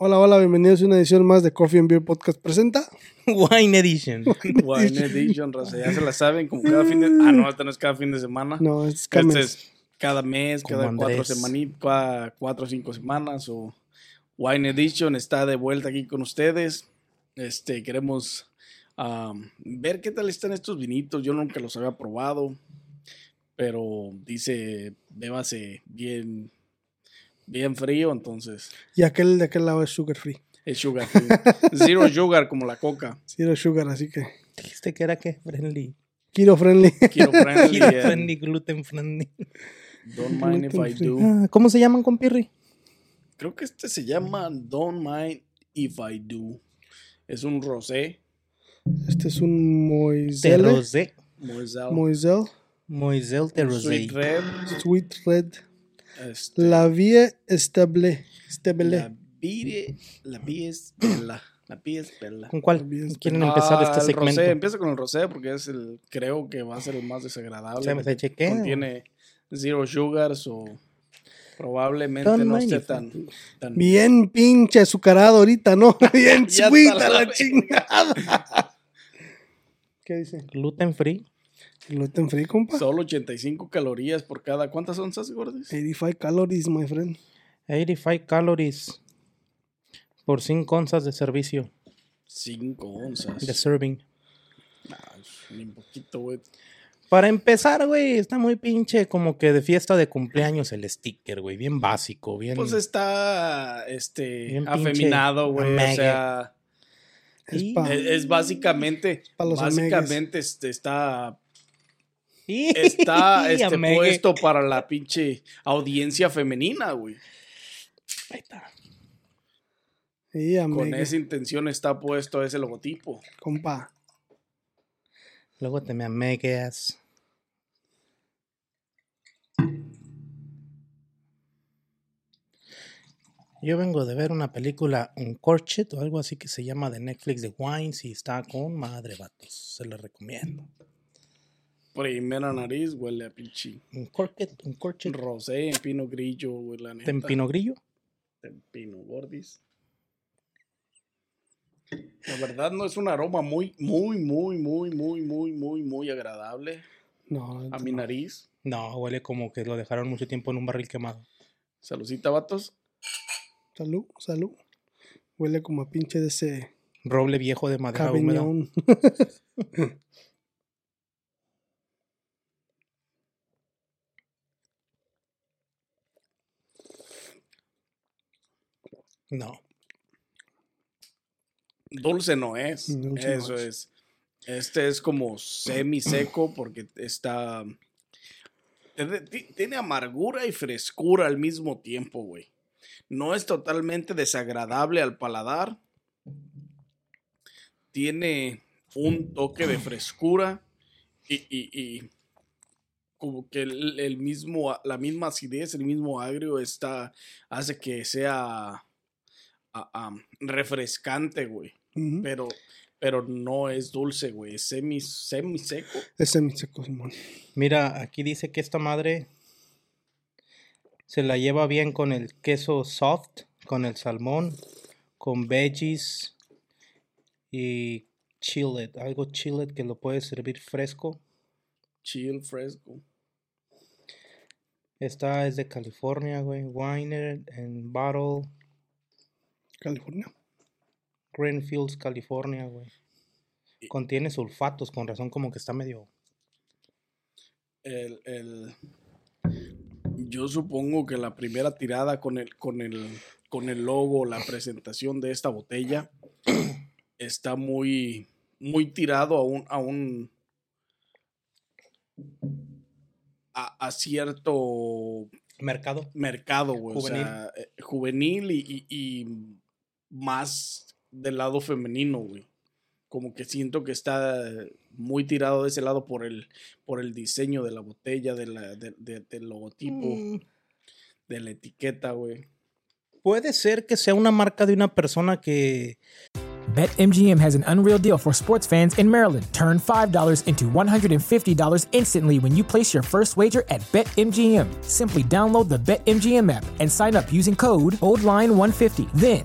Hola, hola, bienvenidos a una edición más de Coffee and Beer Podcast presenta. Wine Edition. Wine Edition, raza, ya se la saben, como cada fin de... Ah, no, esta no es cada fin de semana. No, es Este cada mes. es cada mes, Como cada cuatro Andrés. semanitas, cuatro o cinco semanas. O Wine Edition está de vuelta aquí con ustedes. Este, queremos ver qué tal están estos vinitos. Yo nunca los había probado, pero dice, bébase bien, bien frío, entonces Y aquel de aquel lado es sugar free. es sugar free. Zero sugar como la coca. Zero sugar, así que. Dijiste que era que friendly. Keto friendly. Keto friendly, Keto and friendly, gluten friendly. don't mind if I do. Ah, ¿Cómo se llaman, compirri? Creo que este se llama Don't Mind If I Do. Es un rosé. Este es un De Moiselle. rosé. Moselle. Moiselle. Moiselle de rosé. Sweet Red. Sweet Red. Este, La Vie Estable. Estable. la Vire. La Vie es bella. La Vie es bella. ¿Con cuál quieren empezar Ah, este segmento? Rosé. Empieza con el rosé porque es el. Creo que va a ser el más desagradable. Se me porque chequea. Contiene zero sugars o. Probablemente Don't no esté tan. tan Bien pinche azucarado ahorita, ¿no? Bien sweet a la la chingada. ¿Qué dice? Gluten free. Gluten free, compa. Solo 85 calorías por cada. ¿Cuántas onzas, gordis? 85 calories, my friend. 85 calories. Por 5 onzas de servicio. 5 onzas. De serving. Ah, es un poquito, güey. Para empezar, güey, está muy pinche como que de fiesta de cumpleaños el sticker, güey. Bien básico, bien... Pues está este Bien pinche afeminado, güey. O sea, Es Y- pa- es, es básicamente, básicamente este, está, está este, puesto para la pinche audiencia femenina, güey. Ahí está. Sí, Con esa intención está puesto ese logotipo. Compa. Luego te me amegues. Yo vengo de ver una película Uncorched o algo así que se llama de Netflix de Wines y está con madre vatos. Se la recomiendo. Primera nariz, huele a pinche Uncorched, Uncorched. rosé, en pino grillo, güey, la neta. Tempino Grillo. Tempino gordis. La verdad no es un aroma muy, muy, muy, muy, muy, muy, muy, muy agradable No, a mi nariz. No, huele como que lo dejaron mucho tiempo en un barril quemado. Saludcita, vatos. Salud, salud. Huele como a pinche de ese Roble viejo de madera húmeda. No. Dulce no es. Dulce no Eso es. es. Este es como semi seco porque está. tiene- ti- Tiene amargura y frescura al mismo tiempo, güey. No es totalmente desagradable al paladar. Tiene un toque de frescura y, y- y como que el, el mismo, la misma acidez, el mismo agrio está, hace que sea refrescante, güey. Pero, pero no es dulce, güey. Es semi, semi seco. Es semiseco, Simón. Mira, aquí dice que esta madre se la lleva bien con el queso soft, con el salmón, con veggies y chillet, algo chillet que lo puedes servir fresco. Chill, fresco. Esta es de California, güey. Winer en Bottle, California. Greenfields, California, güey. Contiene sulfatos, con razón como que está medio... El, el- yo supongo que la primera tirada con el, con el, con el logo, la presentación de esta botella, está muy, muy tirado a un, a un, a, a cierto Mercado. mercado, güey. O Juvenil. sea, eh, juvenil y, y- y más del lado femenino, güey. Como que siento que está muy tirado de ese lado por el, por el diseño de la botella, de la, de- de- del logotipo, Mm, de la etiqueta, güey. Puede ser que sea una marca de una persona que BetMGM has an unreal deal for sports fans in Maryland. Turn $5 into $150 instantly when you place your first wager at BetMGM. Simply download the BetMGM app and sign up using code OldLine150. Then,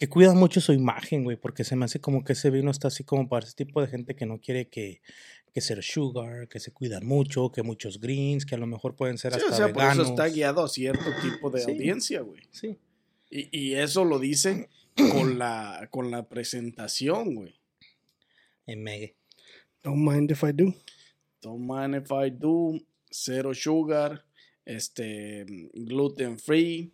Que cuida mucho su imagen, güey, porque se me hace como que ese vino está así como para ese tipo de gente que no quiere que, que ser sugar, que se cuidan mucho, que muchos greens, que a lo mejor pueden ser Sí, hasta o sea, por eso veganos. está guiado a cierto tipo de Sí. audiencia, güey. Sí. Y, y eso lo dice con la, con la presentación, güey. En Megue. Don't mind if I do. Don't mind if I do, cero sugar, este, gluten free.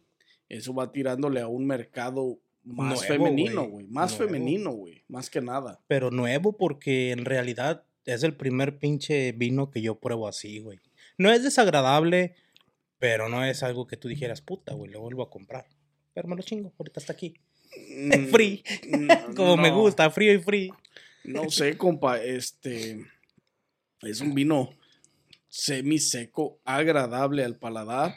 Eso va tirándole a un mercado más Nuevo, femenino, güey. Más Nuevo. femenino, güey. Más que nada. Pero nuevo porque en realidad es el primer pinche vino que yo pruebo así, güey. No es desagradable, pero no es algo que tú dijeras, puta, güey, lo vuelvo a comprar. Pero me lo chingo, ahorita está aquí. Mm, Free. mm, Como me no. gusta, frío y free. No sé, compa, este es un vino semi seco, agradable al paladar.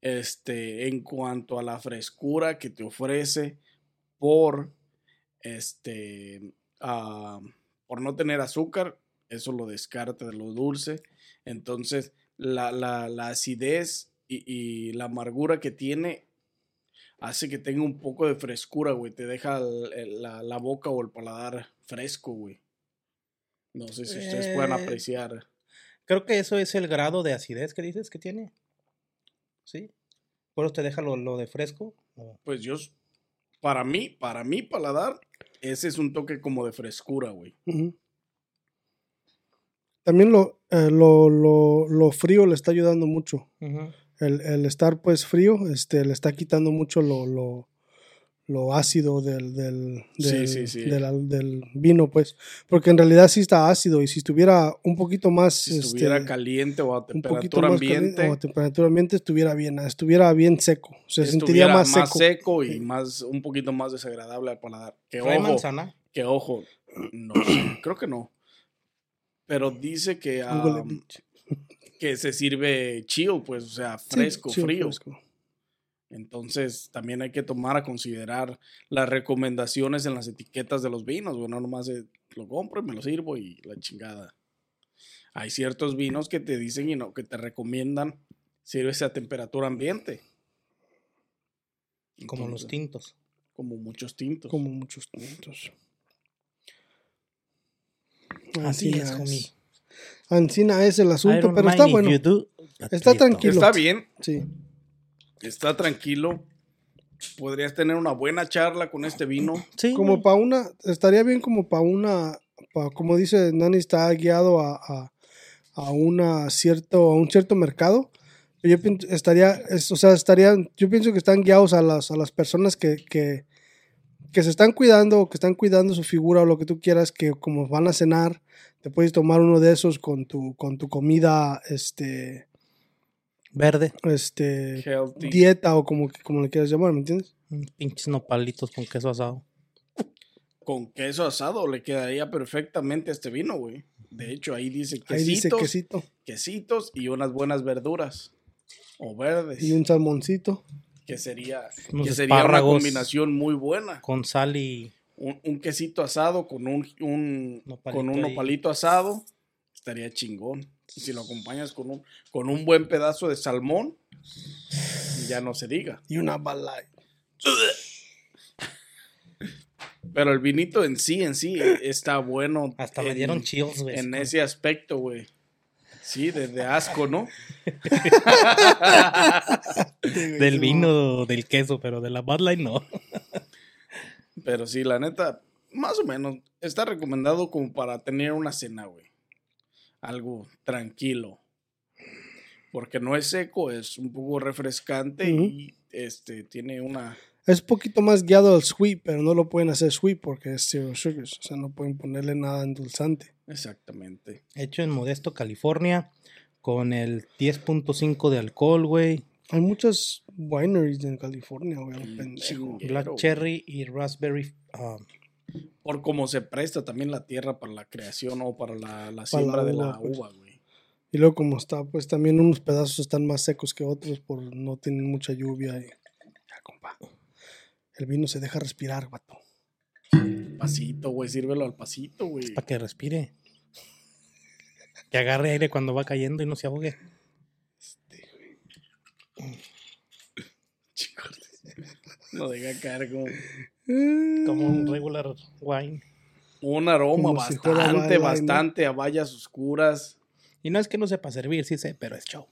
Este, en cuanto a la frescura que te ofrece por este ah, por no tener azúcar, eso lo descarta de lo dulce. Entonces, la, la- la acidez y, y la amargura que tiene hace que tenga un poco de frescura, güey. Te deja el- el- la, la boca o el paladar fresco, güey. No sé si ustedes puedan Eh, apreciar. Creo que eso es el grado de acidez que dices que tiene. ¿Sí? ¿Por eso te deja lo, lo de fresco? Pues yo, para mí, para mi paladar, ese es un toque como de frescura, güey. También lo, eh, lo, lo, lo frío le está ayudando mucho. El, el estar pues frío este, le está quitando mucho lo, lo, ácido del, del, Sí, del, sí, sí. del al- del vino, pues. Porque en realidad sí está ácido y si estuviera un poquito más... Si estuviera este, caliente o a temperatura más caliente ambiente, o a temperatura ambiente estuviera bien, estuviera bien seco. Se sentiría estuviera más seco. y más, un poquito más desagradable al paladar. Que ¿Trae ojo, manzana? que ojo, no sé, creo que no. Pero dice que, bitch. que se sirve chill, pues, o sea, Sí, fresco, sí, frío. fresco. Entonces, también hay que tomar a considerar las recomendaciones en las etiquetas de los vinos, güey. No nomás de, lo compro y me lo sirvo y la chingada. Hay ciertos vinos que te dicen y no, que te recomiendan sírvese a temperatura ambiente. Como los tintos. Como muchos tintos. Como muchos tintos. Así es, Ancina homie. Ancina es el asunto, pero está bueno. do, Está tranquilo. Está bien, Sí. Está tranquilo. Podrías tener una buena charla con este vino. Sí, Como para una, estaría bien como para una, pa- como dice Nani, está guiado a, a, a una cierto, a un cierto mercado. Yo pienso, estaría, es- o sea, estarían, yo pienso que están guiados a las, a las personas que, que, que se están cuidando, que están cuidando su figura o lo que tú quieras, que como van a cenar, te puedes tomar uno de esos con tu, con tu comida, este, Verde. este, Healthy. dieta o como, como le quieras llamar, ¿me entiendes? Mm, Pinches nopalitos con queso asado. Con queso asado le quedaría perfectamente a este vino, güey. De hecho, ahí dice quesitos, Ahí dice quesito quesitos y unas buenas verduras. O verdes. y un salmoncito. que sería, que sería una combinación muy buena. Con sal y. Un, un quesito asado con un, un, Nopalito con un nopalito asado estaría chingón. Y si lo acompañas con un, con un buen pedazo de salmón, ya no se diga. Y una bala. Pero el vinito en sí, en sí, está bueno. Hasta me dieron chills, güey. En ese aspecto, güey. Sí, desde asco, ¿no? Del vino, del queso, pero de la Bud Light no. Pero sí, la neta, más o menos, está recomendado como para tener una cena, güey. Algo tranquilo. Porque no es seco, es un poco refrescante y este tiene una... Es poquito más guiado al sweet, pero no lo pueden hacer sweet porque es zero sugars. O sea, no pueden ponerle nada endulzante. Exactamente. Hecho en Modesto, California, con el 10.5 de alcohol, güey. Hay muchas wineries en California, güey. Black Cherry y Raspberry. um, Por cómo se presta también la tierra para la creación o para la, la Para siembra la de uva, la pues. uva, güey. Y luego como está, pues también unos pedazos están más secos que otros por no tienen mucha lluvia. Y... Ya, compa. El vino se deja respirar, vato. Pasito, güey, sírvelo al pasito, güey. para que respire. Que agarre aire cuando va cayendo y no se ahogue. Chicos, no deja caer como Como un regular wine. un aroma Como si fuera bastante, bastante a vallas oscuras. Y no es que no sepa servir, sí sé, pero es show.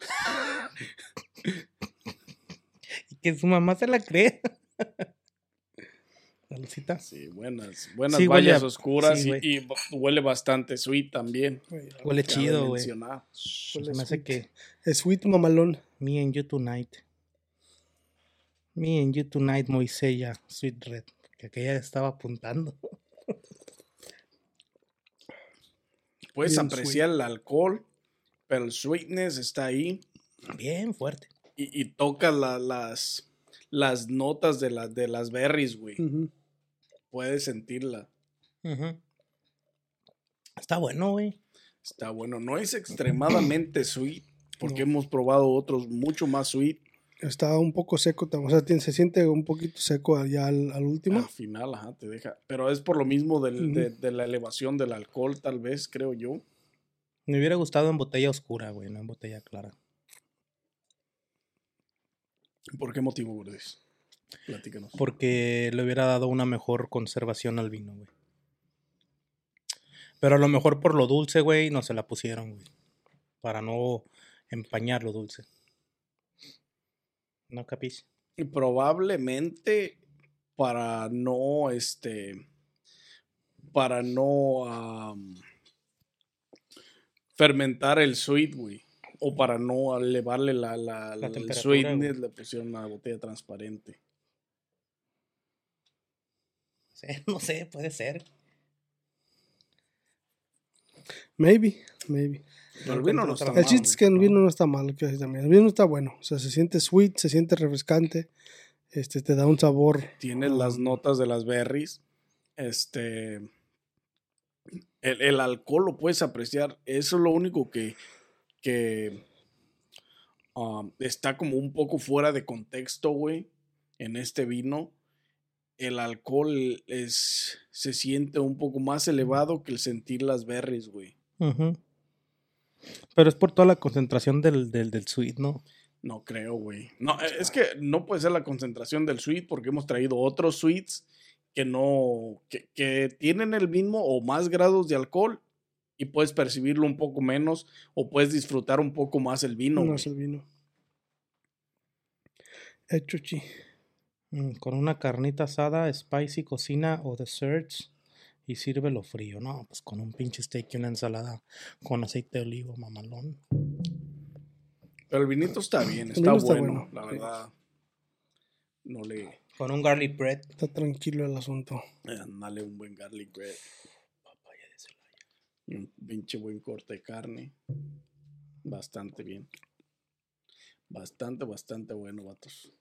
y que su mamá se la cree. Salucita. Sí, buenas, buenas Sí, vallas a- oscuras sí, y- huele bastante sweet también. Huele chido, güey. me hace que Es sweet mamalón. me and you tonight. Me and you tonight, Moisella, Sweet Red. Que aquella estaba apuntando. Puedes Bien apreciar el alcohol, pero el sweetness está ahí Bien fuerte. y, la- las, las notas de, la- de las berries, güey. Puedes sentirla. Está bueno, güey. Está bueno. No es extremadamente sweet, porque hemos probado otros mucho más sweet. Está un poco seco, o sea, tiene- se siente un poquito seco allá al, al último. Al final, ajá, te deja. Pero es por lo mismo del- Ujú. de, de la elevación del alcohol, tal vez, creo yo. Me hubiera gustado en botella oscura, güey, no en botella clara. ¿Por qué motivo, Gordis? Platícanos. Porque le hubiera dado una mejor conservación al vino, güey. Pero a lo mejor por lo dulce, güey, no se la pusieron, güey. Para no empañar lo dulce. ¿No capis? Y probablemente para no, este, para no fermentar el sweet, güey. O para no elevarle la, la, La el temperatura, sweetness, güey. le pusieron una botella transparente. No sé, puede ser. Maybe, maybe. El vino no está El mal, chiste es que el vino no está mal, que también. El vino está bueno. O sea, se siente sweet, se siente refrescante. Este, te da un sabor. Tienes las notas de las berries. Este. El, el alcohol lo puedes apreciar. Eso es lo único que. que um, está como un poco fuera de contexto, güey. En este vino. El alcohol es. se siente un poco más elevado que el sentir las berries, güey. Pero es por toda la concentración del, del, del sweet, ¿no? No creo, güey. No, eh, es que no puede ser la concentración del sweet porque hemos traído otros sweets que no, que, que tienen el mismo o más grados de alcohol y puedes percibirlo un poco menos o puedes disfrutar un poco más el vino. No, es el vino. Hecho chi. Mm, Con una carnita asada, spicy, cocina o desserts. Y sírvelo frío, ¿no? Pues con un pinche steak y una ensalada con aceite de olivo, mamalón. Pero el vinito está bien, está, vino está bueno, bueno, la verdad. No le Con un garlic bread. Está tranquilo el asunto. eh, dale un buen garlic bread y un pinche buen corte de carne. Bastante bien. Bastante, bastante bueno, vatos.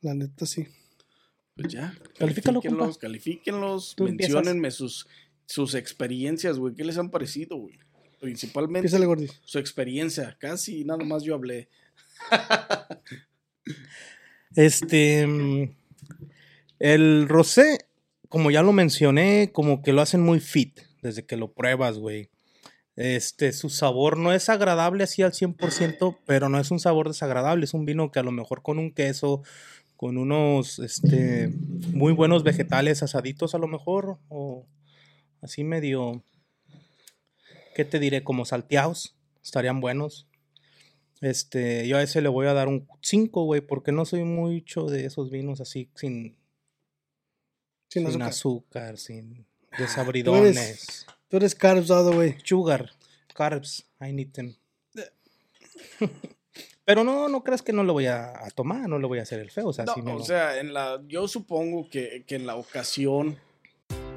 La neta sí. Pues ya. Califícalo, califíquenlos, califíquenlos, menciónenme sus, sus experiencias, güey. ¿Qué les han parecido, güey? Principalmente su experiencia. Casi nada más yo hablé. Este. El rosé, como ya lo mencioné, como que lo hacen muy fit desde que lo pruebas, güey. Este, su sabor no es agradable así al 100%, pero no es un sabor desagradable. Es un vino que a lo mejor con un queso, con unos, este, muy buenos vegetales asaditos a lo mejor, o así medio, ¿qué te diré? Como salteados, estarían buenos. Este, yo a ese le voy a dar un 5, güey, porque no soy mucho de esos vinos así sin, Sin sin azúcar. azúcar, sin desabridones. Tú eres carbs all the way. Sugar, carbs, I need them. Pero no, no creas que no lo voy a, a tomar, no le voy a hacer el feo. O sea, No, me o lo- sea, en la, yo supongo que, que en la ocasión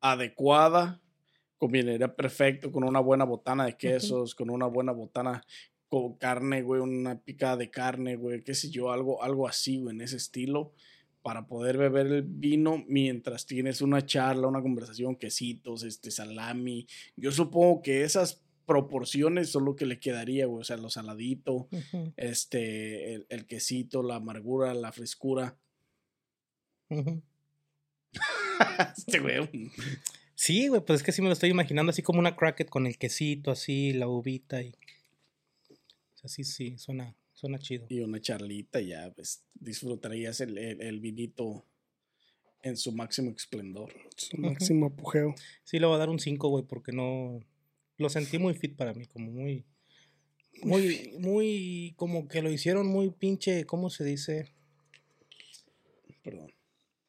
adecuada, combinaría perfecto con una buena botana de quesos, con una buena botana con carne, güey, una picada de carne, güey, qué sé yo, algo, algo así, güey, en ese estilo, para poder beber el vino mientras tienes una charla, una conversación, quesitos, este, salami. Yo supongo que esas proporciones son lo que le quedaría, güey, o sea, lo saladito, este, el, el quesito, la amargura, la frescura. Este güey, Sí, güey, pues es que sí me lo estoy imaginando así como una cracket con el quesito, así, la uvita y. O sea, sí, sí, suena, suena chido. y una charlita, ya pues disfrutarías el, el, el vinito en su máximo esplendor. Su máximo apogeo. Sí, le voy a dar un 5, güey, porque no. Lo sentí muy fit para mí, como muy. Muy, muy. Como que lo hicieron muy pinche. ¿Cómo se dice? Perdón.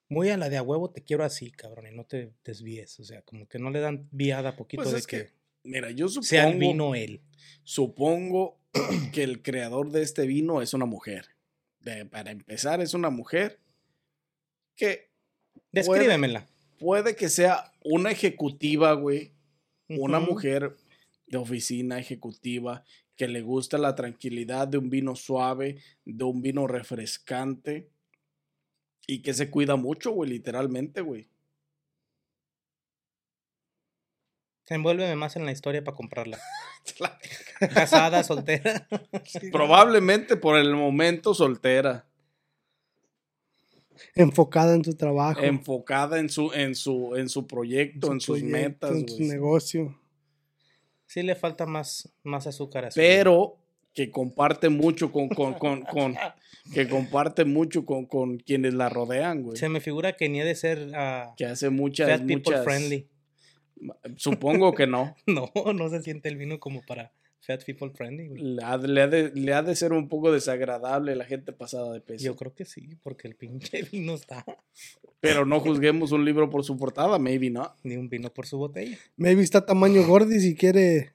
Muy a la de a huevo te quiero así, cabrón, y no te desvíes. O sea, como que no le dan viada poquito Pues de es que, que, mira, yo supongo, sea el vino él. supongo que el creador de este vino es una mujer. De- para empezar, es una mujer que Descríbemela. puede que sea una ejecutiva, güey. Una mujer de oficina ejecutiva que le gusta la tranquilidad de un vino suave, de un vino refrescante y que se cuida mucho, güey, literalmente, güey. Envuélveme más en la historia para comprarla. Casada, soltera. Probablemente por el momento soltera, Enfocada en tu trabajo. enfocada en su, en su, en su proyecto, su en sus metas, En su negocio. Sí le falta más, más azúcar a su Pero que comparte mucho con, con, con, con- que comparte mucho con, con quienes la rodean, güey. Se me figura que ni ha de ser ah, Que hace muchas, fat people muchas. friendly. Supongo que no. No, no se siente el vino como para fat people friendly. güey. Le ha, le ha de, le ha de ser un poco desagradable la gente pasada de peso. Yo creo que sí, porque el pinche vino está Pero no juzguemos un libro por su portada, maybe no. ni un vino por su botella. Maybe está tamaño gordi si quiere.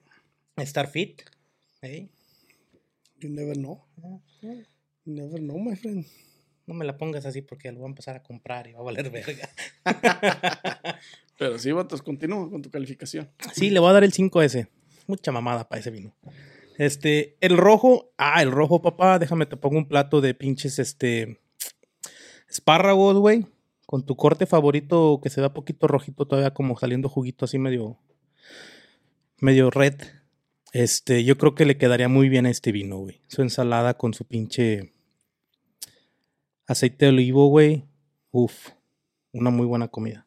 Estar fit. ¿eh? You never know. You never know, my friend. No me la pongas así porque lo voy a empezar a comprar y va a valer verga. Pero sí, vatos, continúa con tu calificación. Sí, le voy a dar el 5S. Mucha mamada para ese vino. Este, el rojo. Ah, el rojo, papá. Déjame, te pongo un plato de pinches, este. Espárragos, güey. Con tu corte favorito que se da poquito rojito, todavía como saliendo juguito así medio. medio red. Este, yo creo que le quedaría muy bien a este vino, güey. Su ensalada con su pinche. aceite de olivo, güey. Uf. Una muy buena comida.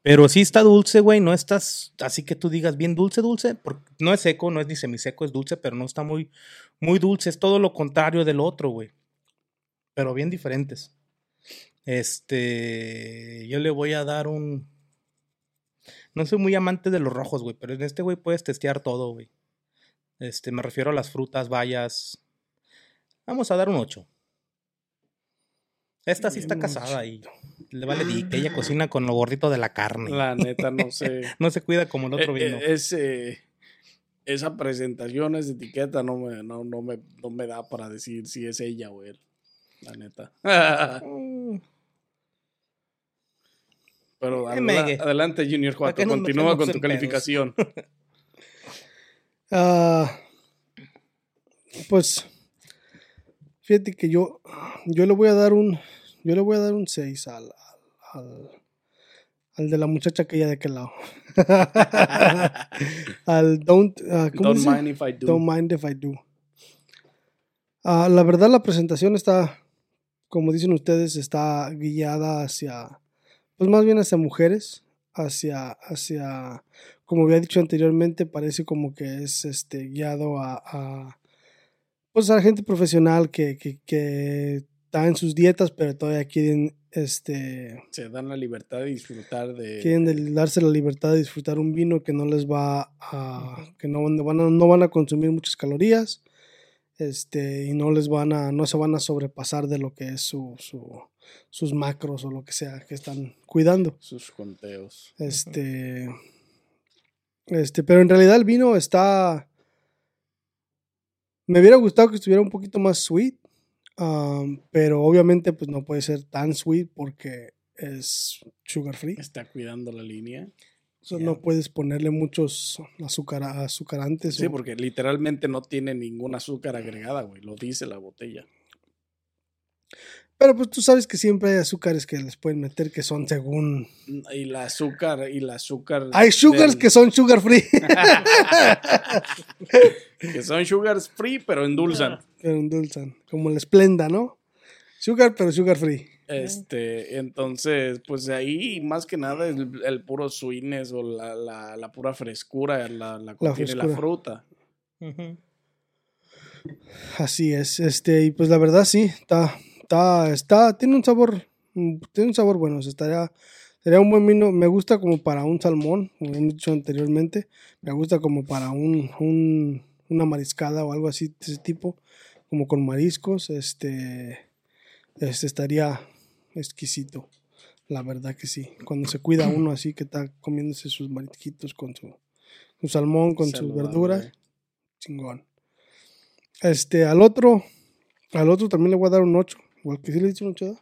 Pero sí está dulce, güey. No estás así que tú digas bien dulce, dulce. Porque no es seco, no es ni semiseco, es dulce, pero no está muy, muy dulce. Es todo lo contrario del otro, güey. Pero bien diferentes. Este. Yo le voy a dar un. No soy muy amante de los rojos, güey. Pero en este, güey, puedes testear todo, güey. Este, me refiero a las frutas, bayas. Vamos a dar un 8. Esta sí está casada y le vale dick. Ella cocina con lo gordito de la carne. La neta, no sé. No se cuida como el otro Eh, vino. eh, es, esa presentación, esa etiqueta no me, no, no me, no me da para decir si es ella o él. La neta. Mm, Pero Eh, adela- adelante, Junior ¿Para 4. qué nos Continúa con tu calificación. Ah, pues fíjate que yo yo le voy a dar un yo le voy a dar un 6 al, al, al- de la muchacha que ella de aquel lado. al don't ah, ¿cómo Don't dice? mind if I do. Don't mind if I do. Ah, la verdad la presentación está como dicen ustedes está guiada hacia pues más bien hacia mujeres, hacia hacia como había dicho anteriormente, parece como que es este guiado a, a pues a gente profesional que, que, que está en sus dietas, pero todavía quieren este Se dan la libertad de disfrutar de. quieren darse la libertad de disfrutar un vino que no les va a que no van a, no van a consumir muchas calorías este y no les van a no se van a sobrepasar de lo que es su, su- sus macros o lo que sea que están cuidando sus conteos. este este pero en realidad el vino está me hubiera gustado que estuviera un poquito más sweet um, pero obviamente pues no puede ser tan sweet porque es sugar free Está cuidando la línea. So, Ya. No puedes ponerle muchos azúcar, azucarantes. Sí, o- porque literalmente no tiene ningún azúcar agregada, güey. Lo dice la botella. Pero pues tú sabes que siempre hay azúcares que les pueden meter que son según... Y el azúcar, y el azúcar. Hay sugars del- que son sugar free. que son sugars free, pero endulzan. pero endulzan. Como el Splenda, ¿no? Sugar, pero sugar free. Este, entonces, pues de ahí más que nada el, el puro sweetness o la, la, la pura frescura, la, la, contiene la frescura. fruta. Así es. Este, y pues la verdad sí, está, está, está, tiene un sabor, mm, tiene un sabor bueno. o sea, estaría, sería un buen vino. Me gusta como para un salmón, como hemos dicho anteriormente. Me gusta como para un, un- una mariscada o algo así de ese tipo, como con mariscos. Este, este estaría exquisito. La verdad que sí. Cuando se cuida uno así que está comiéndose sus marisquitos con su, su salmón, con sus verduras, chingón. Este, al otro, al otro también le voy a dar un 8. Igual que sí le he dicho un 8,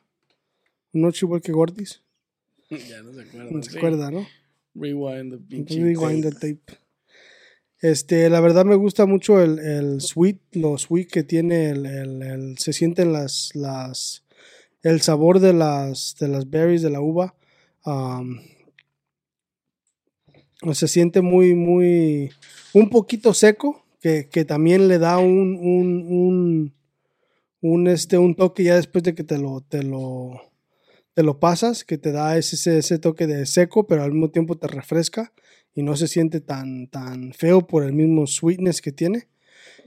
Un 8 igual que Gordis. ya no se acuerda. No se sí. acuerda, ¿no? Rewind the pinche Rewind the tape. tape. Este, la verdad me gusta mucho el, el sweet, lo sweet que tiene el, el- el- se sienten las, las, el sabor de las, de las berries de la uva. um, se siente muy, muy, un poquito seco, que, que también le da un, un, un, un, este, un toque ya después de que te lo, te lo, te lo pasas, que te da ese, ese, toque de seco, pero al mismo tiempo te refresca y no se siente tan, tan feo por el mismo sweetness que tiene.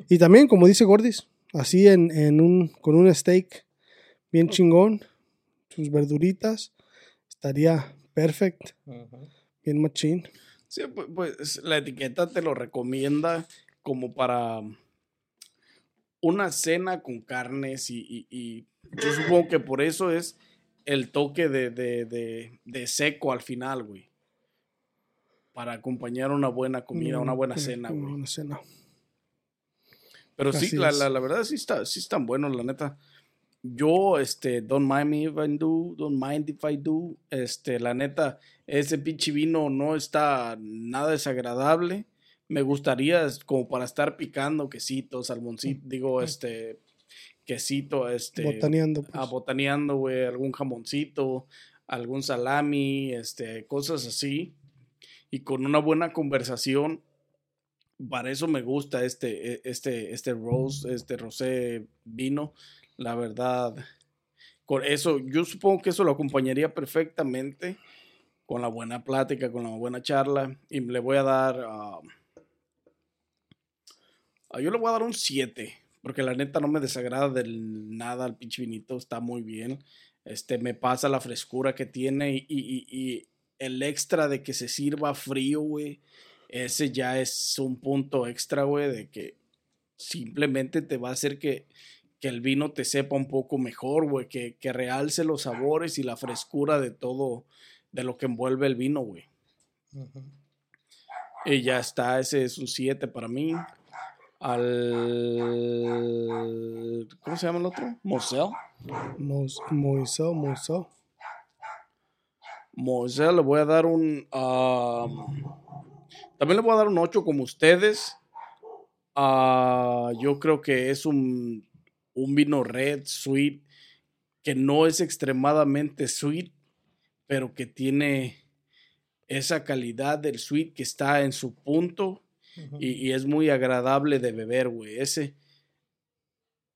Y también, como dice Gordis, así en, en un, con un steak bien chingón, sus verduritas, estaría perfect, Ujú. bien machín. Sí, pu- pues, la etiqueta te lo recomienda como para una cena con carnes y, y- y yo supongo que por eso es el toque de, de- de- de seco al final, güey. Para acompañar una buena comida, una buena cena, Una güey. buena cena. Pero sí, la, la, la verdad sí, está, sí están buenos, la neta. Yo, este, don't mind me if I do, don't mind if I do. Este, la neta, ese pinche vino no está nada desagradable. Me gustaría, como para estar picando quesito, salmoncito, digo, este, quesito, este, Botaneando. pues. ah, botaneando, güey, algún jamoncito, algún salami, este, cosas así. Y con una buena conversación, para eso me gusta este, e- este, este rose, este rosé vino, la verdad. Con eso, yo supongo que eso lo acompañaría perfectamente con la buena plática, con la buena charla. Y le voy a dar, ah, yo le voy a dar un 7, porque la neta no me desagrada del nada el pinche vinito, está muy bien. Este, me pasa la frescura que tiene y, y- y- y el extra de que se sirva frío, güey. Ese ya es un punto extra, güey, de que simplemente te va a hacer que, que el vino te sepa un poco mejor, güey, que, que realce los sabores y la frescura de todo, de lo que envuelve el vino, güey. Y ya está, ese es un 7 para mí. Al. ¿Cómo se llama el otro? Mosel. Mos- Moisés, Moisés. Mosel le voy a dar un. también le voy a dar un 8 como ustedes. Ah, yo creo que es un, un vino red, sweet, que no es extremadamente sweet, pero que tiene esa calidad del sweet que está en su punto Y, y es muy agradable de beber, güey. Ese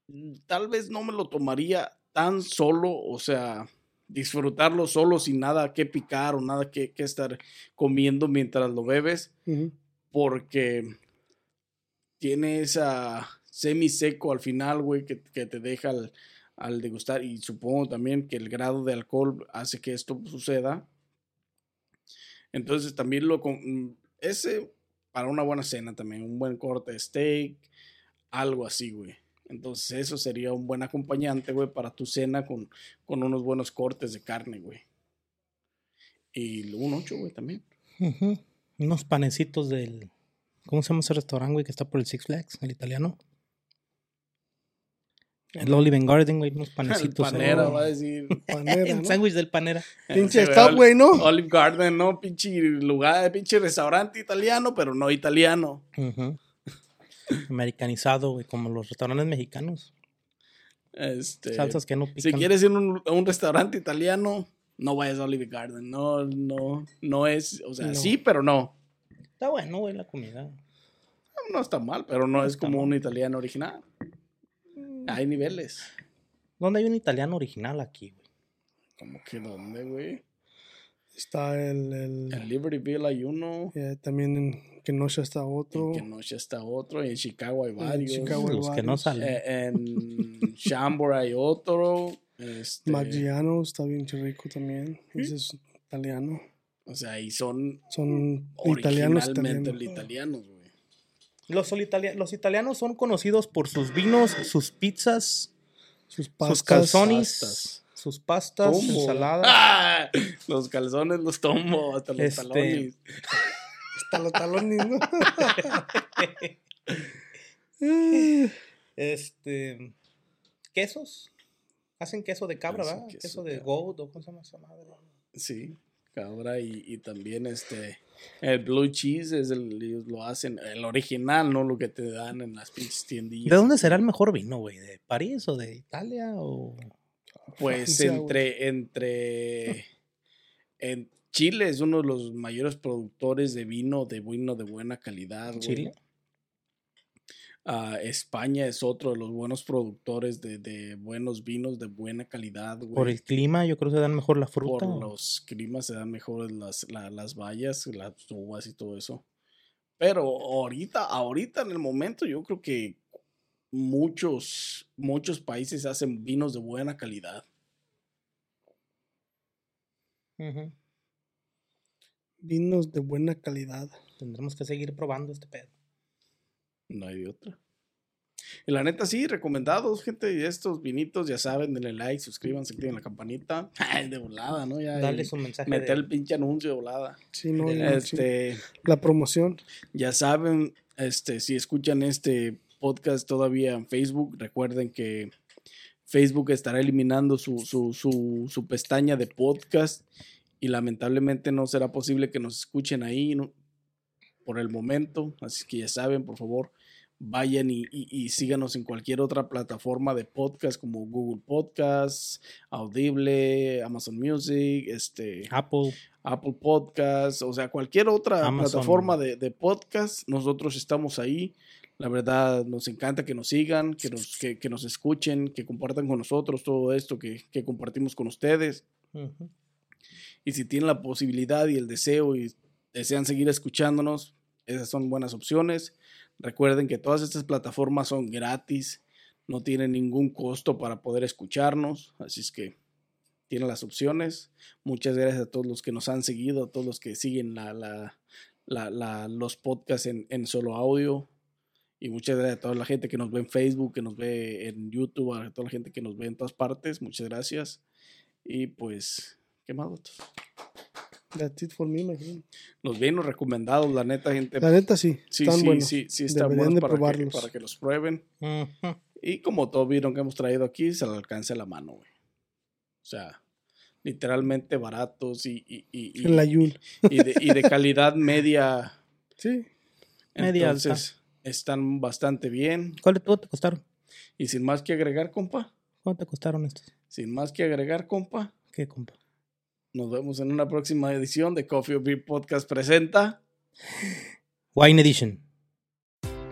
mm, tal vez no me lo tomaría tan solo, o sea, disfrutarlo solo sin nada que picar o nada que, que estar comiendo mientras lo bebes, porque tiene esa semi seco al final, güey, que, que te deja al, al degustar y supongo también que el grado de alcohol hace que esto suceda. Entonces también lo con- ese para una buena cena también, un buen corte de steak, algo así, güey. Entonces eso sería un buen acompañante, güey, para tu cena con, con unos buenos cortes de carne, güey. Y un 8, güey, también. Unos panecitos del. ¿Cómo se llama ese restaurante, güey, que está por el Six Flags, el italiano? El Olive and Garden, güey, unos El panecitos. ahí. panera va a decir. Panera, el ¿no? sándwich del panera. Pinche Sí, stop, güey, ¿no? Olive Garden, ¿no? Pinche lugar, pinche restaurante italiano, pero no italiano. Americanizado, güey, como los restaurantes mexicanos. Este, Salsas que no pican. Si quieres ir a un, a un restaurante italiano, no vayas a Olive Garden. No, no, no es, o sea, No. sí, pero no. Está bueno, güey, la comida. No está mal, pero no, No es está como mal. un italiano original. Hay niveles. ¿Dónde hay un italiano original aquí, güey? Como que dónde, güey. Está el, el, En Libertyville hay uno. eh, también en Kenosha está otro. En Kenosha está otro. Y en Chicago hay En varios. Chicago hay Los que no varios. salen. Eh, en Chambord hay otro. Este, Maggiano está bien rico también. Ese es italiano. o sea, y son Son italianos originalmente italianos. italianos, güey. Los, italia- los italianos son conocidos por sus vinos, sus pizzas, Sus sus pastas. calzones, pastas. sus pastas, Tombo. ensaladas. ¡Ah! Los calzones los tomo, hasta los Este, talones. Hasta los talones, ¿no? este. Quesos. Hacen queso de cabra, Hacen ¿verdad? queso Queso, de goat o cómo se llama esa madre. Sí, cabra y, y también este el blue cheese es el lo hacen el original, no lo que te dan en las pinches tiendillas. ¿De dónde será el mejor vino, güey? ¿De París o de Italia o...? Pues Francia, güey. entre entre en Chile es uno de los mayores productores de vino, de vino de buena calidad, güey. Chile? Ah, España es otro de los buenos productores de, de buenos vinos de buena calidad, güey. Por el clima, yo creo que se dan mejor la por fruta. los climas se dan mejores las, la- las bayas, las uvas y todo eso. Pero ahorita, ahorita en el momento, yo creo que muchos, muchos países hacen vinos de buena calidad. Vinos de buena calidad. Tendremos que seguir probando este pedo. No hay de otra. Y la neta, sí, recomendados, gente. y Estos vinitos, ya saben, denle like, suscríbanse, activen la campanita. Ay, de volada, ¿no? Ya, Dale y su mensaje meter de- el pinche anuncio de volada. Sí, no, De Este. sí. La promoción. Ya saben, este, si escuchan este podcast todavía en Facebook, recuerden que Facebook estará eliminando su, su, su, su pestaña de podcast y lamentablemente no será posible que nos escuchen ahí ¿no? por el momento. Así que ya saben, por favor, vayan y, y- y síganos en cualquier otra plataforma de podcast como Google Podcasts, Audible, Amazon Music, este, Apple. Apple Podcasts, o sea, cualquier otra Amazon. plataforma de, de podcast, nosotros estamos ahí. La verdad, nos encanta que nos sigan, que nos, que, que nos escuchen, que compartan con nosotros todo esto que, que compartimos con ustedes. Y si tienen la posibilidad y el deseo y desean seguir escuchándonos, esas son buenas opciones. Recuerden que todas estas plataformas son gratis, no tienen ningún costo para poder escucharnos, así es que tienen las opciones. Muchas gracias a todos los que nos han seguido, a todos los que siguen la, la- los podcasts en, en solo audio. Y muchas gracias a toda la gente que nos ve en Facebook, que nos ve en YouTube, a toda la gente que nos ve en todas partes. Muchas gracias. Y pues, ¿qué más? That's it for me, friend. Los vinos recomendados, la neta, gente. La neta sí, sí, están sí, buenos. sí, sí, buenos de para que, probarlos. para que los prueben. Y como todo vino que hemos traído aquí, se le alcance la mano, güey. O sea, literalmente baratos y, y, y, y- En la Yul. y de, y de calidad media. Sí. Media Entonces, están bastante bien. ¿Cuál cuánto te costaron? Y sin más que agregar, compa. ¿Cuánto te costaron estos? Sin más que agregar, compa. ¿Qué compa? Nos vemos en una próxima edición de Coffee or Beer Podcast presenta. Wine Edition.